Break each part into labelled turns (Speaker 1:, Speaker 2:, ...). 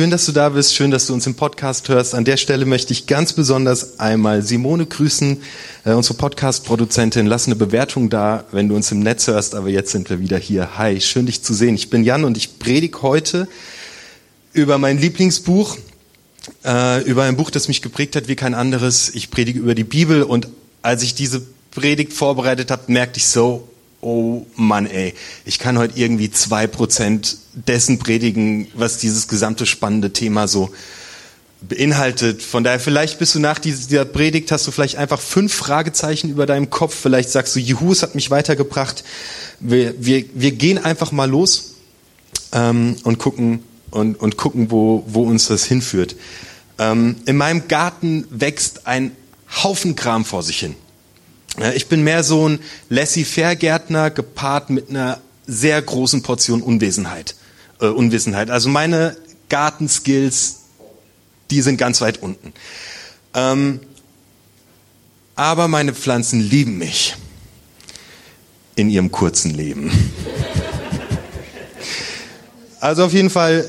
Speaker 1: Schön, dass du da bist, schön, dass du uns im Podcast hörst. An der Stelle möchte ich ganz besonders einmal Simone grüßen, äh, unsere Podcast-Produzentin. Lass eine Bewertung da, wenn du uns im Netz hörst, aber jetzt sind wir wieder hier. Hi, schön dich zu sehen. Ich bin Jan und ich predige heute über mein Lieblingsbuch, äh, über ein Buch, das mich geprägt hat wie kein anderes. Ich predige über die Bibel und als ich diese Predigt vorbereitet habe, merkte ich so, oh Mann, ey, ich kann heute irgendwie zwei Prozent dessen predigen, was dieses gesamte spannende Thema so beinhaltet. Von daher, vielleicht bist du nach dieser Predigt, hast du vielleicht einfach fünf Fragezeichen über deinem Kopf. Vielleicht sagst du, Juhu, es hat mich weitergebracht. Wir, wir, wir gehen einfach mal los ähm, und gucken, und, und gucken, wo, wo uns das hinführt. Ähm, in meinem Garten wächst ein Haufen Kram vor sich hin. Ich bin mehr so ein Laissez-faire-Gärtner gepaart mit einer sehr großen Portion Unwesenheit. Äh, Unwissenheit. Also meine Gartenskills, die sind ganz weit unten. Ähm, aber meine Pflanzen lieben mich in ihrem kurzen Leben. Also auf jeden Fall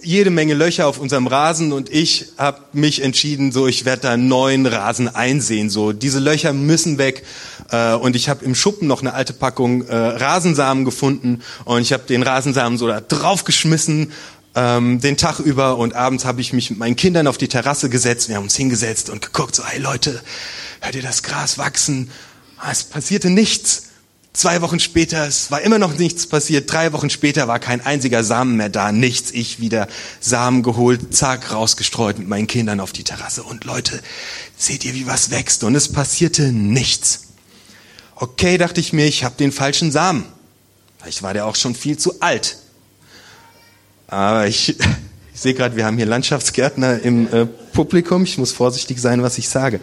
Speaker 1: jede Menge Löcher auf unserem Rasen und ich habe mich entschieden, so ich werde da einen neuen Rasen einsehen. So diese Löcher müssen weg äh, und ich habe im Schuppen noch eine alte Packung äh, Rasensamen gefunden und ich habe den Rasensamen so da draufgeschmissen ähm, den Tag über und abends habe ich mich mit meinen Kindern auf die Terrasse gesetzt. Wir haben uns hingesetzt und geguckt so, hey Leute, hört ihr das Gras wachsen? Ah, es passierte nichts. Zwei Wochen später, es war immer noch nichts passiert. Drei Wochen später war kein einziger Samen mehr da. Nichts. Ich wieder Samen geholt, zack, rausgestreut mit meinen Kindern auf die Terrasse. Und Leute, seht ihr, wie was wächst? Und es passierte nichts. Okay, dachte ich mir, ich habe den falschen Samen. Vielleicht war der auch schon viel zu alt. Aber ich, ich sehe gerade, wir haben hier Landschaftsgärtner im äh, Publikum. Ich muss vorsichtig sein, was ich sage.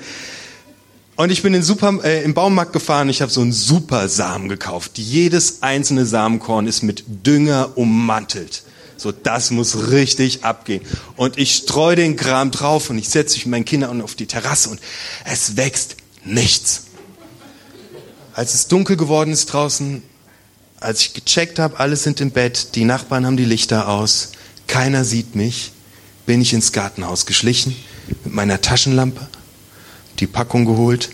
Speaker 1: Und ich bin in Super, äh, im Baumarkt gefahren, ich habe so einen super Samen gekauft. Jedes einzelne Samenkorn ist mit Dünger ummantelt. So, das muss richtig abgehen. Und ich streue den Kram drauf und ich setze mich mit meinen Kindern auf die Terrasse und es wächst nichts. Als es dunkel geworden ist draußen, als ich gecheckt habe, alle sind im Bett, die Nachbarn haben die Lichter aus, keiner sieht mich, bin ich ins Gartenhaus geschlichen mit meiner Taschenlampe die Packung geholt.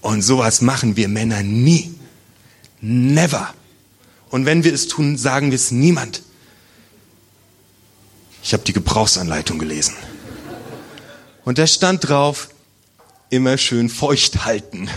Speaker 1: Und sowas machen wir Männer nie. Never. Und wenn wir es tun, sagen wir es niemand. Ich habe die Gebrauchsanleitung gelesen. Und da stand drauf, immer schön feucht halten.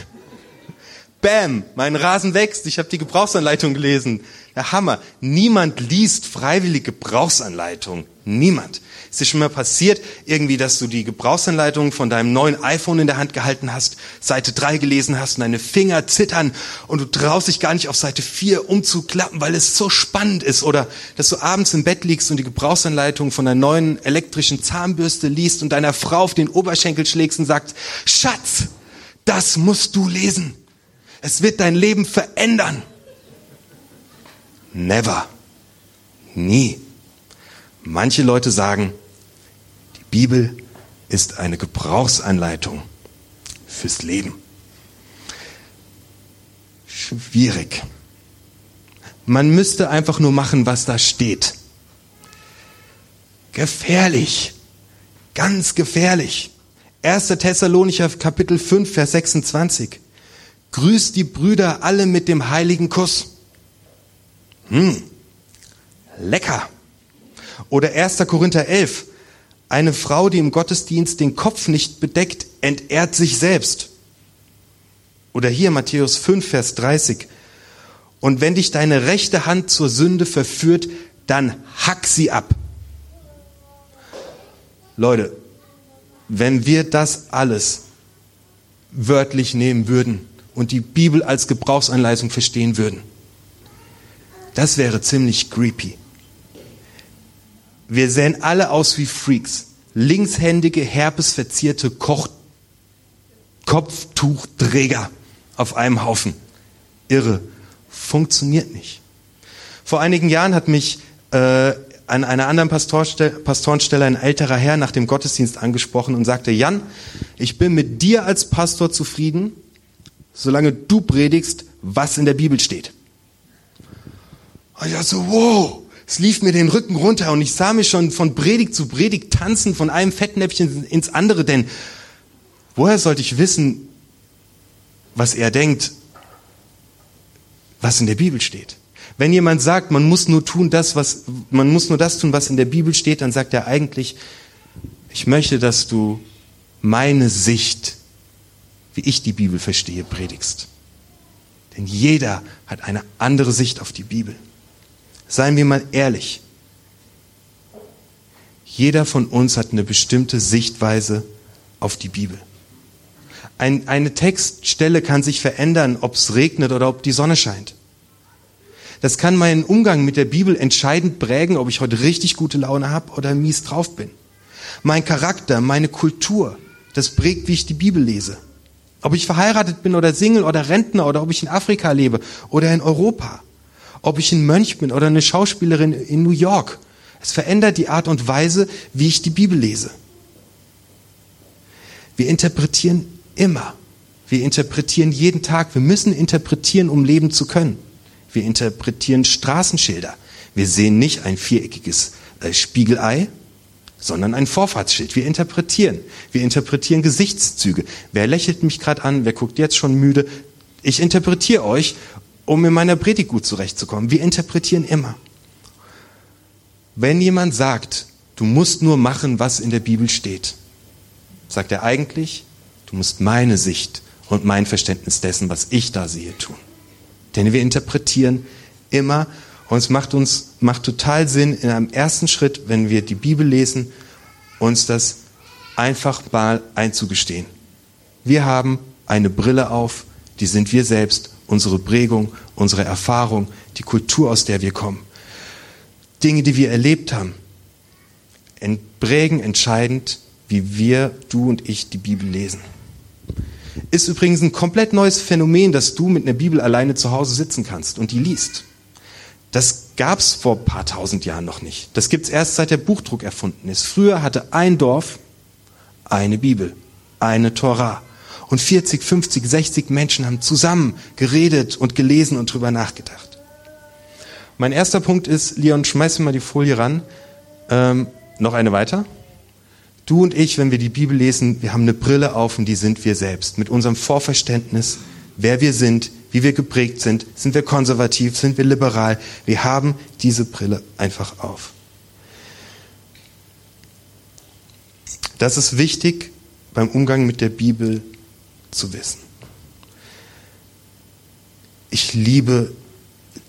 Speaker 1: Bam, mein Rasen wächst, ich habe die Gebrauchsanleitung gelesen. Der Hammer. Niemand liest freiwillig Gebrauchsanleitung. Niemand. Ist dir schon mal passiert, irgendwie, dass du die Gebrauchsanleitung von deinem neuen iPhone in der Hand gehalten hast, Seite 3 gelesen hast und deine Finger zittern und du traust dich gar nicht auf Seite 4 umzuklappen, weil es so spannend ist. Oder dass du abends im Bett liegst und die Gebrauchsanleitung von der neuen elektrischen Zahnbürste liest und deiner Frau auf den Oberschenkel schlägst und sagst, Schatz, das musst du lesen. Es wird dein Leben verändern. Never. Nie. Manche Leute sagen, Bibel ist eine Gebrauchsanleitung fürs Leben. Schwierig. Man müsste einfach nur machen, was da steht. Gefährlich. Ganz gefährlich. 1. Thessalonicher Kapitel 5, Vers 26. Grüßt die Brüder alle mit dem heiligen Kuss. Hm, lecker. Oder 1. Korinther 11. Eine Frau, die im Gottesdienst den Kopf nicht bedeckt, entehrt sich selbst. Oder hier Matthäus 5, Vers 30. Und wenn dich deine rechte Hand zur Sünde verführt, dann hack sie ab. Leute, wenn wir das alles wörtlich nehmen würden und die Bibel als Gebrauchsanleitung verstehen würden, das wäre ziemlich creepy. Wir sehen alle aus wie Freaks. Linkshändige, herpesverzierte Koch Kopftuchträger auf einem Haufen. Irre. Funktioniert nicht. Vor einigen Jahren hat mich äh, an einer anderen Pastorenstelle ein älterer Herr nach dem Gottesdienst angesprochen und sagte, Jan, ich bin mit dir als Pastor zufrieden, solange du predigst, was in der Bibel steht. Und ich dachte so, wow, Es lief mir den Rücken runter und ich sah mich schon von Predigt zu Predigt tanzen, von einem Fettnäpfchen ins andere, denn woher sollte ich wissen, was er denkt, was in der Bibel steht? Wenn jemand sagt, man muss nur tun das, was, man muss nur das tun, was in der Bibel steht, dann sagt er eigentlich, ich möchte, dass du meine Sicht, wie ich die Bibel verstehe, predigst. Denn jeder hat eine andere Sicht auf die Bibel. Seien wir mal ehrlich. Jeder von uns hat eine bestimmte Sichtweise auf die Bibel. Ein, eine Textstelle kann sich verändern, ob es regnet oder ob die Sonne scheint. Das kann meinen Umgang mit der Bibel entscheidend prägen, ob ich heute richtig gute Laune habe oder mies drauf bin. Mein Charakter, meine Kultur, das prägt, wie ich die Bibel lese. Ob ich verheiratet bin oder Single oder Rentner oder ob ich in Afrika lebe oder in Europa. Ob ich ein Mönch bin oder eine Schauspielerin in New York. Es verändert die Art und Weise, wie ich die Bibel lese. Wir interpretieren immer. Wir interpretieren jeden Tag. Wir müssen interpretieren, um leben zu können. Wir interpretieren Straßenschilder. Wir sehen nicht ein viereckiges äh, Spiegelei, sondern ein Vorfahrtsschild. Wir interpretieren. Wir interpretieren Gesichtszüge. Wer lächelt mich gerade an? Wer guckt jetzt schon müde? Ich interpretiere euch, um in meiner Predigt gut zurechtzukommen. Wir interpretieren immer. Wenn jemand sagt, du musst nur machen, was in der Bibel steht, sagt er eigentlich, du musst meine Sicht und mein Verständnis dessen, was ich da sehe, tun. Denn wir interpretieren immer und es macht uns, macht total Sinn, in einem ersten Schritt, wenn wir die Bibel lesen, uns das einfach mal einzugestehen. Wir haben eine Brille auf, die sind wir selbst, unsere Prägung, unsere Erfahrung, die Kultur, aus der wir kommen. Dinge, die wir erlebt haben, prägen entscheidend, wie wir, du und ich, die Bibel lesen. Ist übrigens ein komplett neues Phänomen, dass du mit einer Bibel alleine zu Hause sitzen kannst und die liest. Das gab es vor ein paar tausend Jahren noch nicht. Das gibt es erst seit der Buchdruck erfunden ist. Früher hatte ein Dorf eine Bibel, eine Tora. Und 40, 50, 60 Menschen haben zusammen geredet und gelesen und drüber nachgedacht. Mein erster Punkt ist, Leon, schmeiß mir mal die Folie ran. Ähm, noch eine weiter. Du und ich, wenn wir die Bibel lesen, wir haben eine Brille auf und die sind wir selbst. Mit unserem Vorverständnis, wer wir sind, wie wir geprägt sind, sind wir konservativ, sind wir liberal. Wir haben diese Brille einfach auf. Das ist wichtig beim Umgang mit der Bibel zu wissen. Ich liebe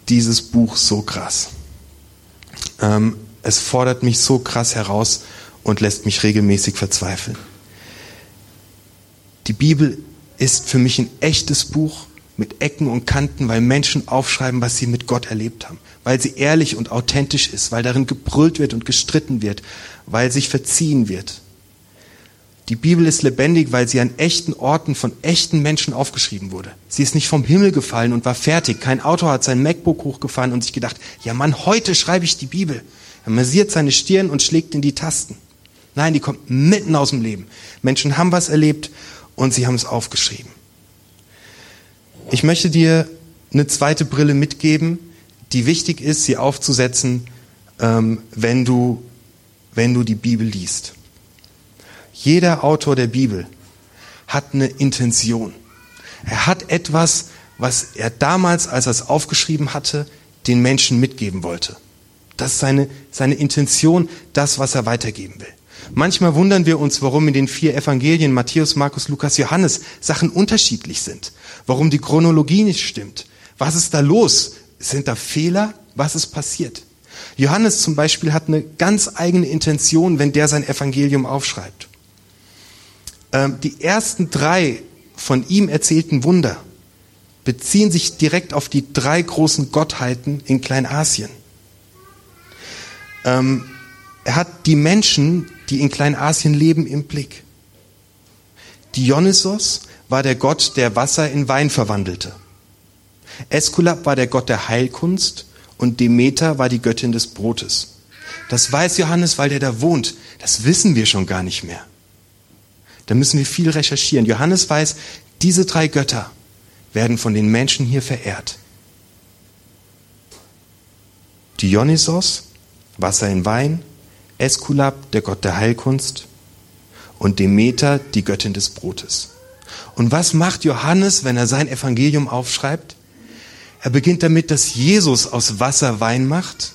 Speaker 1: dieses Buch so krass. Ähm, es fordert mich so krass heraus, und lässt mich regelmäßig verzweifeln. Die Bibel ist für mich ein echtes Buch mit Ecken und Kanten, weil Menschen aufschreiben, was sie mit Gott erlebt haben, weil sie ehrlich und authentisch ist, weil darin gebrüllt wird und gestritten wird, weil sich verziehen wird. Die Bibel ist lebendig, weil sie an echten Orten von echten Menschen aufgeschrieben wurde. Sie ist nicht vom Himmel gefallen und war fertig. Kein Autor hat sein MacBook hochgefahren und sich gedacht, ja Mann, heute schreibe ich die Bibel. Er massiert seine Stirn und schlägt in die Tasten. Nein, die kommt mitten aus dem Leben. Menschen haben was erlebt und sie haben es aufgeschrieben. Ich möchte dir eine zweite Brille mitgeben, die wichtig ist, sie aufzusetzen, ähm, wenn, du, wenn du die Bibel liest. Jeder Autor der Bibel hat eine Intention. Er hat etwas, was er damals, als er es aufgeschrieben hatte, den Menschen mitgeben wollte. Das ist seine, seine Intention, das, was er weitergeben will. Manchmal wundern wir uns, warum in den vier Evangelien Matthäus, Markus, Lukas, Johannes Sachen unterschiedlich sind, warum die Chronologie nicht stimmt. Was ist da los? Sind da Fehler? Was ist passiert? Johannes zum Beispiel hat eine ganz eigene Intention, wenn der sein Evangelium aufschreibt. Ähm, die ersten drei von ihm erzählten Wunder beziehen sich direkt auf die drei großen Gottheiten in Kleinasien. Ähm, er hat die Menschen, die in Kleinasien leben, im Blick. Dionysos war der Gott, der Wasser in Wein verwandelte. Eskulap war der Gott der Heilkunst und Demeter war die Göttin des Brotes. Das weiß Johannes, weil der da wohnt. Das wissen wir schon gar nicht mehr. Da müssen wir viel recherchieren. Johannes weiß, diese drei Götter werden von den Menschen hier verehrt. Dionysos, Wasser in Wein, Eskulap, der Gott der Heilkunst, und Demeter, die Göttin des Brotes. Und was macht Johannes, wenn er sein Evangelium aufschreibt? Er beginnt damit, dass Jesus aus Wasser Wein macht.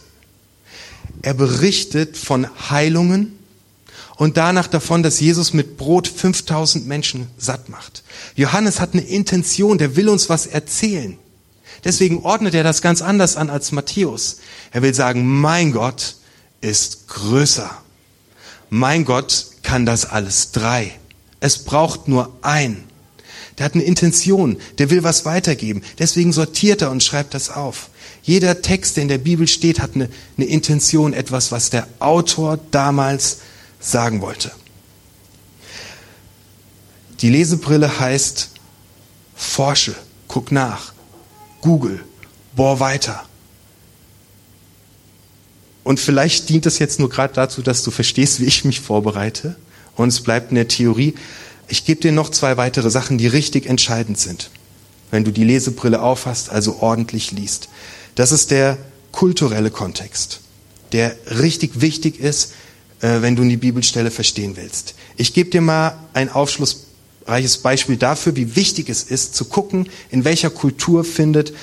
Speaker 1: Er berichtet von Heilungen und danach davon, dass Jesus mit Brot 5000 Menschen satt macht. Johannes hat eine Intention, der will uns was erzählen. Deswegen ordnet er das ganz anders an als Matthäus. Er will sagen, mein Gott ist größer. Mein Gott kann das alles drei. Es braucht nur ein. Der hat eine Intention, der will was weitergeben. Deswegen sortiert er und schreibt das auf. Jeder Text, der in der Bibel steht, hat eine, eine Intention, etwas, was der Autor damals sagen wollte. Die Lesebrille heißt, forsche, guck nach, google, bohr weiter. Und vielleicht dient es jetzt nur gerade dazu, dass du verstehst, wie ich mich vorbereite. Und es bleibt in der Theorie. Ich gebe dir noch zwei weitere Sachen, die richtig entscheidend sind, wenn du die Lesebrille aufhast, also ordentlich liest. Das ist der kulturelle Kontext, der richtig wichtig ist, wenn du die Bibelstelle verstehen willst. Ich gebe dir mal ein aufschlussreiches Beispiel dafür, wie wichtig es ist, zu gucken, in welcher Kultur findet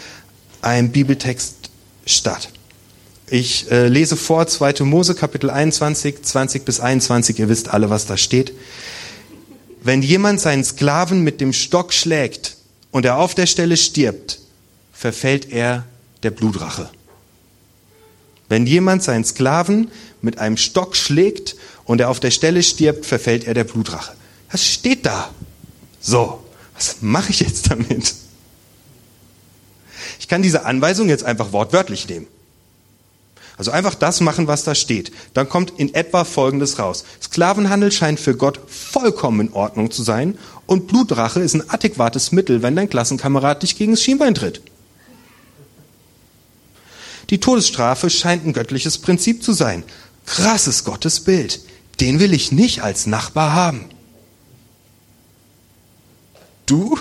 Speaker 1: ein Bibeltext statt. Ich äh, lese vor 2. Mose Kapitel 21, 20 bis 21. Ihr wisst alle, was da steht. Wenn jemand seinen Sklaven mit dem Stock schlägt und er auf der Stelle stirbt, verfällt er der Blutrache. Wenn jemand seinen Sklaven mit einem Stock schlägt und er auf der Stelle stirbt, verfällt er der Blutrache. Das steht da. So, was mache ich jetzt damit? Ich kann diese Anweisung jetzt einfach wortwörtlich nehmen. Also einfach das machen, was da steht. Dann kommt in etwa Folgendes raus. Sklavenhandel scheint für Gott vollkommen in Ordnung zu sein und Blutrache ist ein adäquates Mittel, wenn dein Klassenkamerad dich gegen das Schienbein tritt. Die Todesstrafe scheint ein göttliches Prinzip zu sein. Krasses Gottes Bild. Den will ich nicht als Nachbar haben. Du?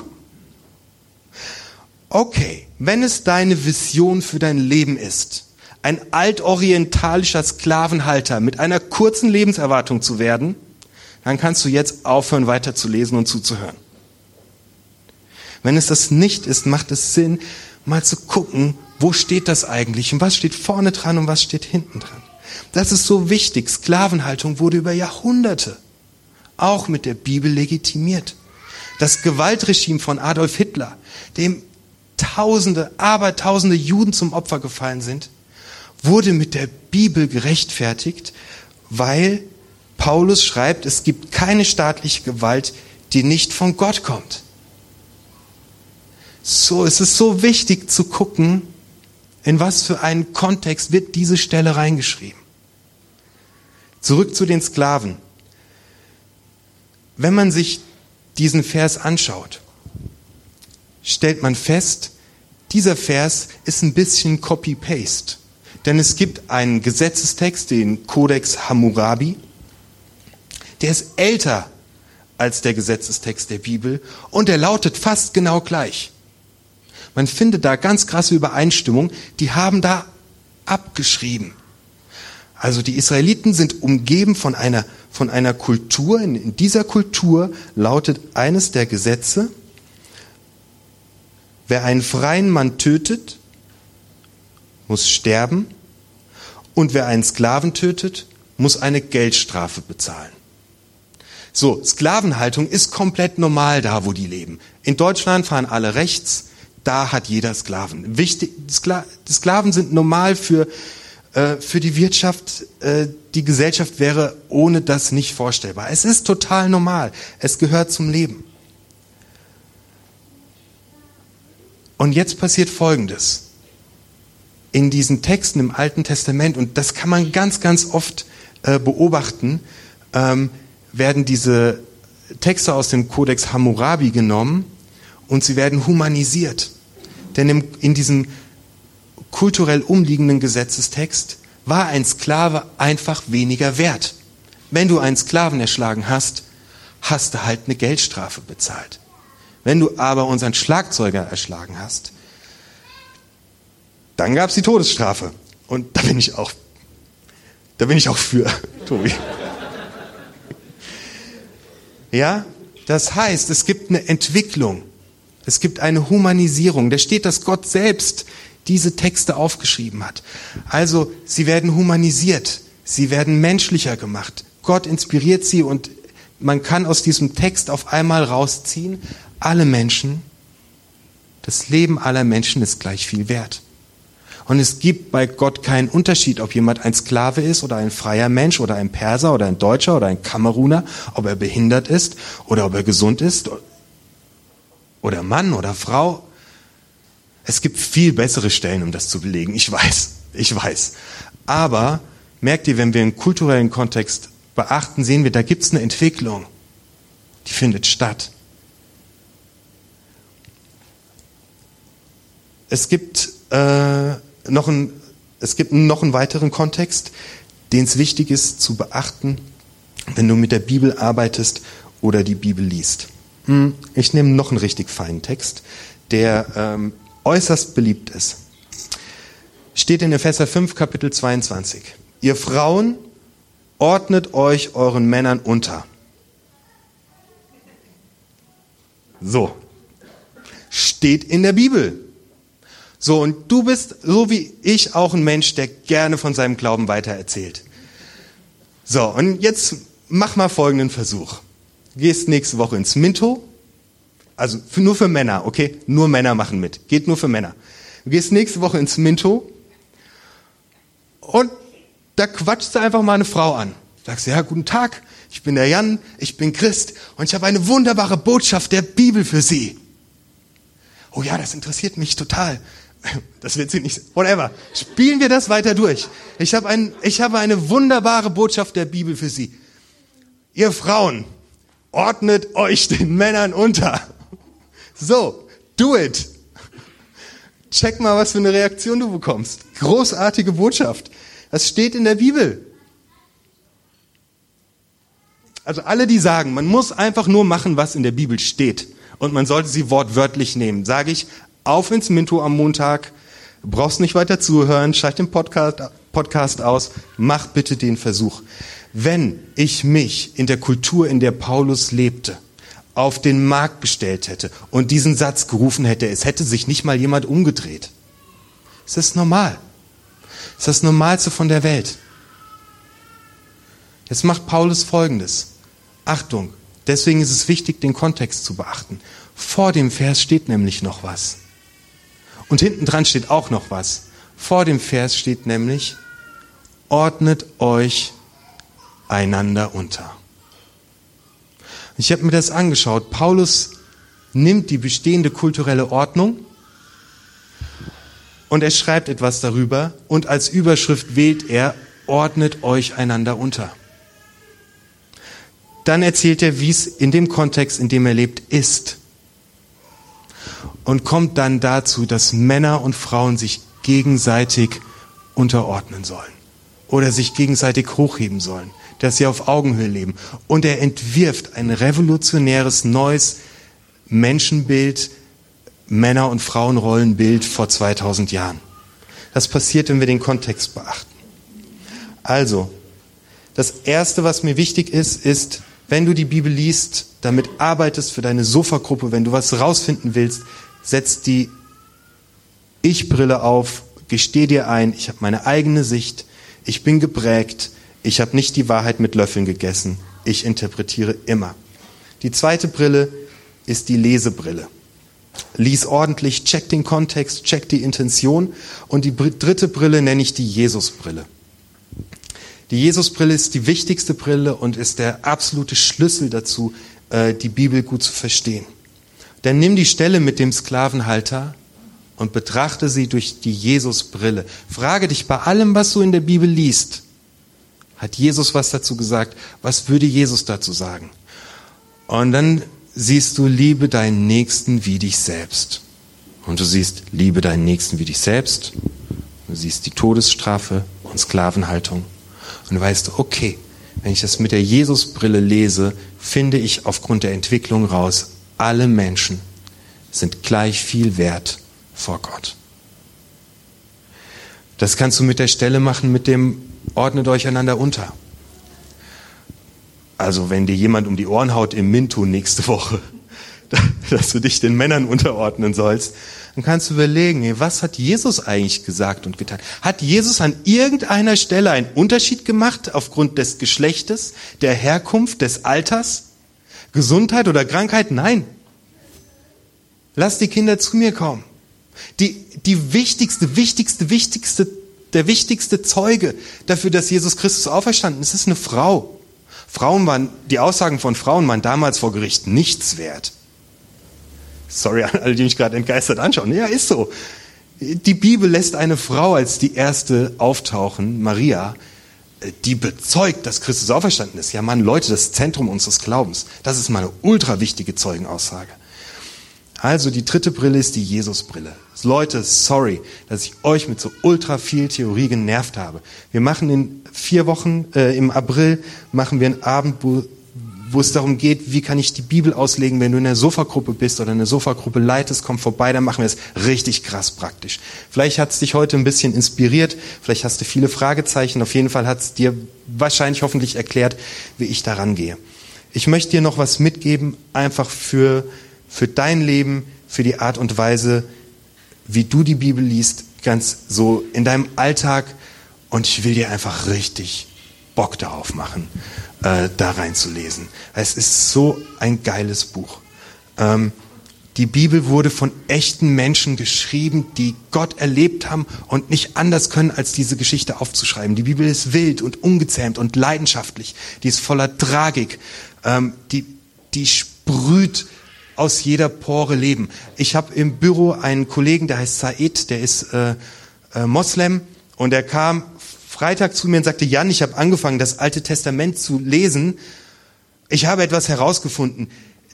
Speaker 1: Okay, wenn es deine Vision für dein Leben ist, ein altorientalischer Sklavenhalter mit einer kurzen Lebenserwartung zu werden, dann kannst du jetzt aufhören, weiter zu lesen und zuzuhören. Wenn es das nicht ist, macht es Sinn, mal zu gucken, wo steht das eigentlich und was steht vorne dran und was steht hinten dran. Das ist so wichtig. Sklavenhaltung wurde über Jahrhunderte auch mit der Bibel legitimiert. Das Gewaltregime von Adolf Hitler, dem Tausende, Abertausende Juden zum Opfer gefallen sind, wurde mit der Bibel gerechtfertigt, weil Paulus schreibt, es gibt keine staatliche Gewalt, die nicht von Gott kommt. So, es ist so wichtig zu gucken, in was für einen Kontext wird diese Stelle reingeschrieben. Zurück zu den Sklaven. Wenn man sich diesen Vers anschaut, stellt man fest, dieser Vers ist ein bisschen Copy-Paste. Denn es gibt einen Gesetzestext, den Codex Hammurabi, der ist älter als der Gesetzestext der Bibel und der lautet fast genau gleich. Man findet da ganz krasse Übereinstimmung, die haben da abgeschrieben. Also die Israeliten sind umgeben von einer, von einer Kultur. In, in dieser Kultur lautet eines der Gesetze, wer einen freien Mann tötet, muss sterben und wer einen Sklaven tötet, muss eine Geldstrafe bezahlen. So, Sklavenhaltung ist komplett normal da, wo die leben. In Deutschland fahren alle rechts, da hat jeder Sklaven. Wichtig, Skla Sklaven sind normal für, äh, für die Wirtschaft. Äh, die Gesellschaft wäre ohne das nicht vorstellbar. Es ist total normal. Es gehört zum Leben. Und jetzt passiert Folgendes in diesen Texten im Alten Testament, und das kann man ganz, ganz oft äh, beobachten, ähm, werden diese Texte aus dem Kodex Hammurabi genommen und sie werden humanisiert. Denn in diesem kulturell umliegenden Gesetzestext war ein Sklave einfach weniger wert. Wenn du einen Sklaven erschlagen hast, hast du halt eine Geldstrafe bezahlt. Wenn du aber unseren Schlagzeuger erschlagen hast, dann gab es die Todesstrafe. Und da bin ich auch Da bin ich auch für, Tobi. Ja, das heißt, es gibt eine Entwicklung. Es gibt eine Humanisierung. Da steht, dass Gott selbst diese Texte aufgeschrieben hat. Also, sie werden humanisiert. Sie werden menschlicher gemacht. Gott inspiriert sie und man kann aus diesem Text auf einmal rausziehen, alle Menschen, das Leben aller Menschen ist gleich viel wert. Und es gibt bei Gott keinen Unterschied, ob jemand ein Sklave ist oder ein freier Mensch oder ein Perser oder ein Deutscher oder ein Kameruner, ob er behindert ist oder ob er gesund ist oder Mann oder Frau. Es gibt viel bessere Stellen, um das zu belegen. Ich weiß, ich weiß. Aber merkt ihr, wenn wir einen kulturellen Kontext beachten, sehen wir, da gibt es eine Entwicklung. Die findet statt. Es gibt äh, noch ein, es gibt noch einen weiteren Kontext, den es wichtig ist zu beachten, wenn du mit der Bibel arbeitest oder die Bibel liest. Hm, ich nehme noch einen richtig feinen Text, der ähm, äußerst beliebt ist. Steht in Epheser 5, Kapitel 22. Ihr Frauen ordnet euch euren Männern unter. So. Steht in der Bibel. So, und du bist, so wie ich, auch ein Mensch, der gerne von seinem Glauben weitererzählt. So, und jetzt mach mal folgenden Versuch. Gehst nächste Woche ins Minto. Also für, nur für Männer, okay? Nur Männer machen mit. Geht nur für Männer. Du gehst nächste Woche ins Minto und da quatschst du einfach mal eine Frau an. Sagst, ja, guten Tag, ich bin der Jan, ich bin Christ und ich habe eine wunderbare Botschaft der Bibel für Sie. Oh ja, das interessiert mich total. Das wird sie nicht. Whatever. Spielen wir das weiter durch. Ich habe, ein, ich habe eine wunderbare Botschaft der Bibel für Sie. Ihr Frauen, ordnet euch den Männern unter. So, do it. Check mal, was für eine Reaktion du bekommst. Großartige Botschaft. Das steht in der Bibel. Also alle, die sagen, man muss einfach nur machen, was in der Bibel steht und man sollte sie wortwörtlich nehmen, sage ich, auf ins Minto am Montag. Brauchst nicht weiter zuhören, schalt den Podcast, Podcast aus, mach bitte den Versuch. Wenn ich mich in der Kultur, in der Paulus lebte, auf den Markt gestellt hätte und diesen Satz gerufen hätte, es hätte sich nicht mal jemand umgedreht. Es ist normal. Es ist das Normalste von der Welt. Jetzt macht Paulus Folgendes. Achtung, deswegen ist es wichtig, den Kontext zu beachten. Vor dem Vers steht nämlich noch was. Und hinten dran steht auch noch was. Vor dem Vers steht nämlich, ordnet euch einander unter. Ich habe mir das angeschaut. Paulus nimmt die bestehende kulturelle Ordnung und er schreibt etwas darüber und als Überschrift wählt er, ordnet euch einander unter. Dann erzählt er, wie es in dem Kontext, in dem er lebt, ist und kommt dann dazu, dass Männer und Frauen sich gegenseitig unterordnen sollen oder sich gegenseitig hochheben sollen, dass sie auf Augenhöhe leben. Und er entwirft ein revolutionäres neues Menschenbild, Männer- und Frauenrollenbild vor 2000 Jahren. Das passiert, wenn wir den Kontext beachten. Also, das Erste, was mir wichtig ist, ist, wenn du die Bibel liest, damit arbeitest für deine Sofagruppe, wenn du was rausfinden willst, setz die Ich-Brille auf, gesteh dir ein, ich habe meine eigene Sicht, ich bin geprägt, ich habe nicht die Wahrheit mit Löffeln gegessen, ich interpretiere immer. Die zweite Brille ist die Lesebrille. Lies ordentlich, check den Kontext, check die Intention und die dritte Brille nenne ich die Jesusbrille. Die Jesusbrille ist die wichtigste Brille und ist der absolute Schlüssel dazu, äh, die Bibel gut zu verstehen. Dann nimm die Stelle mit dem Sklavenhalter und betrachte sie durch die Jesusbrille. Frage dich bei allem, was du in der Bibel liest, hat Jesus was dazu gesagt? Was würde Jesus dazu sagen? Und dann siehst du, liebe deinen Nächsten wie dich selbst. Und du siehst, liebe deinen Nächsten wie dich selbst. Du siehst die Todesstrafe und Sklavenhaltung. Und du weißt, okay, wenn ich das mit der Jesusbrille lese, finde ich aufgrund der Entwicklung raus, alle Menschen sind gleich viel wert vor Gott. Das kannst du mit der Stelle machen mit dem ordnet euch einander unter. Also wenn dir jemand um die Ohren haut im Mintu nächste Woche, dass du dich den Männern unterordnen sollst, dann kannst du überlegen, was hat Jesus eigentlich gesagt und getan? Hat Jesus an irgendeiner Stelle einen Unterschied gemacht aufgrund des Geschlechtes, der Herkunft, des Alters, Gesundheit oder Krankheit? Nein. Lass die Kinder zu mir kommen. Die, die wichtigste, wichtigste, wichtigste, der wichtigste Zeuge dafür, dass Jesus Christus auferstanden ist, ist eine Frau. Frauen waren, die Aussagen von Frauen waren damals vor Gericht nichts wert. Sorry an alle, die mich gerade entgeistert anschauen. Ja, ist so. Die Bibel lässt eine Frau als die erste auftauchen, Maria, die bezeugt, dass Christus auferstanden ist. Ja, Mann, Leute, das Zentrum unseres Glaubens. Das ist mal eine ultra wichtige Zeugenaussage. Also die dritte Brille ist die Jesusbrille. Leute, sorry, dass ich euch mit so ultra viel Theorie genervt habe. Wir machen in vier Wochen, äh, im April, machen wir einen Abend, wo, wo es darum geht, wie kann ich die Bibel auslegen, wenn du in einer Sofagruppe bist oder eine Sofagruppe leitest, komm vorbei, dann machen wir es richtig krass praktisch. Vielleicht hat es dich heute ein bisschen inspiriert, vielleicht hast du viele Fragezeichen, auf jeden Fall hat es dir wahrscheinlich hoffentlich erklärt, wie ich daran gehe. Ich möchte dir noch was mitgeben, einfach für für dein Leben, für die Art und Weise, wie du die Bibel liest, ganz so in deinem Alltag. Und ich will dir einfach richtig Bock darauf machen, äh, da reinzulesen. Es ist so ein geiles Buch. Ähm, die Bibel wurde von echten Menschen geschrieben, die Gott erlebt haben und nicht anders können, als diese Geschichte aufzuschreiben. Die Bibel ist wild und ungezähmt und leidenschaftlich. Die ist voller Tragik. Ähm, die, die sprüht aus jeder Pore leben. Ich habe im Büro einen Kollegen, der heißt Said, der ist äh, äh, Moslem und er kam Freitag zu mir und sagte, Jan, ich habe angefangen, das Alte Testament zu lesen. Ich habe etwas herausgefunden.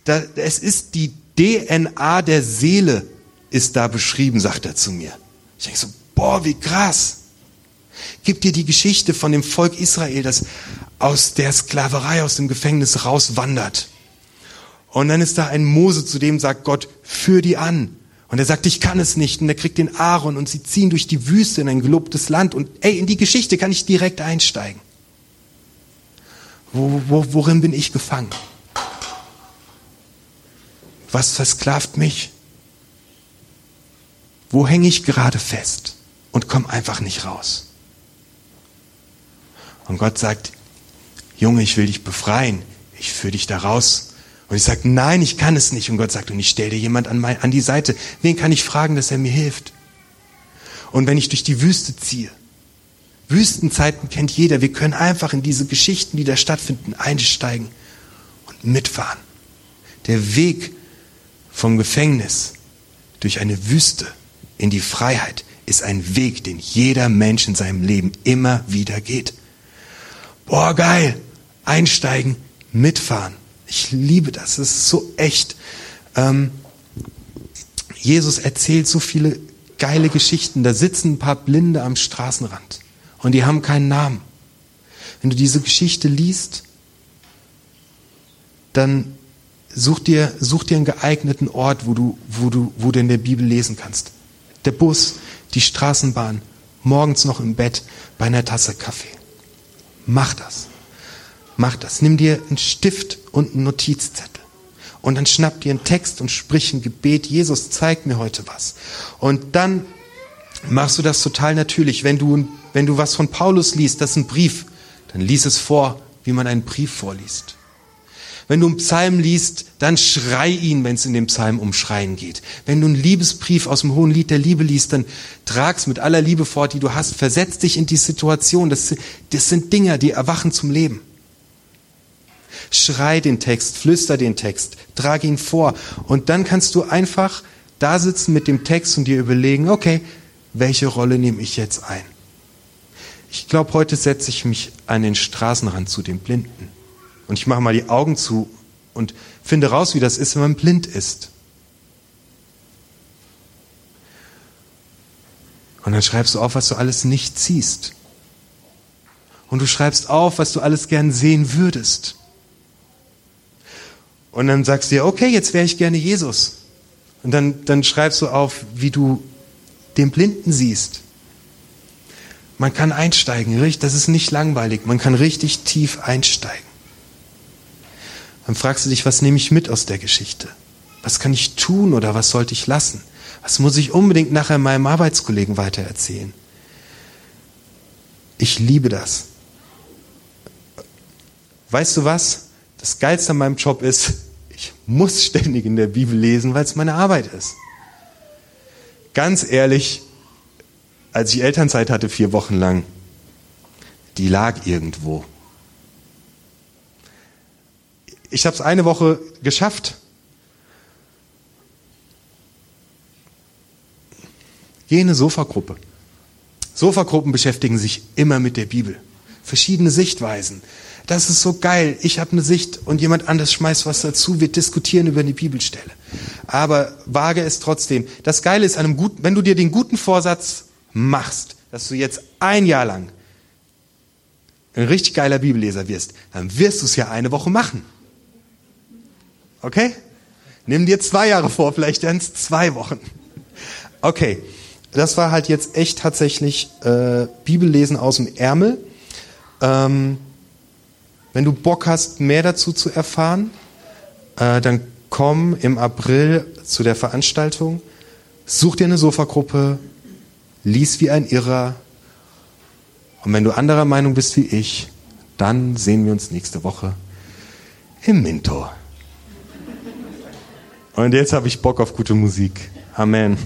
Speaker 1: Da, es ist die DNA der Seele ist da beschrieben, sagt er zu mir. Ich denke so, boah, wie krass. Gib dir die Geschichte von dem Volk Israel, das aus der Sklaverei, aus dem Gefängnis rauswandert. Und dann ist da ein Mose, zu dem sagt Gott, führ die an. Und er sagt, ich kann es nicht. Und er kriegt den Aaron und sie ziehen durch die Wüste in ein gelobtes Land. Und ey, in die Geschichte kann ich direkt einsteigen. Wo, wo, worin bin ich gefangen? Was versklavt mich? Wo hänge ich gerade fest und komme einfach nicht raus? Und Gott sagt, Junge, ich will dich befreien. Ich führe dich da raus und ich sage, nein, ich kann es nicht. Und Gott sagt, und ich stelle dir jemand an, mein, an die Seite. Wen kann ich fragen, dass er mir hilft? Und wenn ich durch die Wüste ziehe, Wüstenzeiten kennt jeder, wir können einfach in diese Geschichten, die da stattfinden, einsteigen und mitfahren. Der Weg vom Gefängnis durch eine Wüste in die Freiheit ist ein Weg, den jeder Mensch in seinem Leben immer wieder geht. Boah, geil. Einsteigen, mitfahren. Ich liebe das, es ist so echt. Ähm, Jesus erzählt so viele geile Geschichten. Da sitzen ein paar Blinde am Straßenrand und die haben keinen Namen. Wenn du diese Geschichte liest, dann such dir, such dir einen geeigneten Ort, wo du, wo du, wo du in der Bibel lesen kannst. Der Bus, die Straßenbahn, morgens noch im Bett bei einer Tasse Kaffee. Mach das. Mach das. Nimm dir einen Stift und einen Notizzettel. Und dann schnapp dir einen Text und sprich ein Gebet. Jesus, zeig mir heute was. Und dann machst du das total natürlich. Wenn du, wenn du was von Paulus liest, das ist ein Brief, dann lies es vor, wie man einen Brief vorliest. Wenn du einen Psalm liest, dann schrei ihn, wenn es in dem Psalm um Schreien geht. Wenn du einen Liebesbrief aus dem Hohen Lied der Liebe liest, dann trag's mit aller Liebe fort, die du hast. Versetz dich in die Situation. Das, das sind Dinge, die erwachen zum Leben. Schrei den Text, flüster den Text, trag ihn vor. Und dann kannst du einfach da sitzen mit dem Text und dir überlegen, okay, welche Rolle nehme ich jetzt ein? Ich glaube, heute setze ich mich an den Straßenrand zu den Blinden. Und ich mache mal die Augen zu und finde raus, wie das ist, wenn man blind ist. Und dann schreibst du auf, was du alles nicht siehst. Und du schreibst auf, was du alles gern sehen würdest. Und dann sagst du dir, okay, jetzt wäre ich gerne Jesus. Und dann, dann schreibst du auf, wie du den Blinden siehst. Man kann einsteigen, das ist nicht langweilig. Man kann richtig tief einsteigen. Dann fragst du dich, was nehme ich mit aus der Geschichte? Was kann ich tun oder was sollte ich lassen? Was muss ich unbedingt nachher meinem Arbeitskollegen weitererzählen? Ich liebe das. Weißt du was? Das Geilste an meinem Job ist, ich muss ständig in der Bibel lesen, weil es meine Arbeit ist. Ganz ehrlich, als ich Elternzeit hatte, vier Wochen lang, die lag irgendwo. Ich habe es eine Woche geschafft. Geh in eine Sofagruppe. Sofagruppen beschäftigen sich immer mit der Bibel. Verschiedene Sichtweisen. Das ist so geil. Ich habe eine Sicht und jemand anders schmeißt was dazu. Wir diskutieren über eine Bibelstelle. Aber wage es trotzdem. Das Geile ist, einem guten, wenn du dir den guten Vorsatz machst, dass du jetzt ein Jahr lang ein richtig geiler Bibelleser wirst, dann wirst du es ja eine Woche machen. Okay? Nimm dir zwei Jahre vor, vielleicht werden zwei Wochen. Okay, das war halt jetzt echt tatsächlich äh, Bibellesen aus dem Ärmel. Ähm, wenn du Bock hast, mehr dazu zu erfahren, äh, dann komm im April zu der Veranstaltung, such dir eine Sofagruppe, lies wie ein Irrer. Und wenn du anderer Meinung bist wie ich, dann sehen wir uns nächste Woche im Minto. Und jetzt habe ich Bock auf gute Musik. Amen.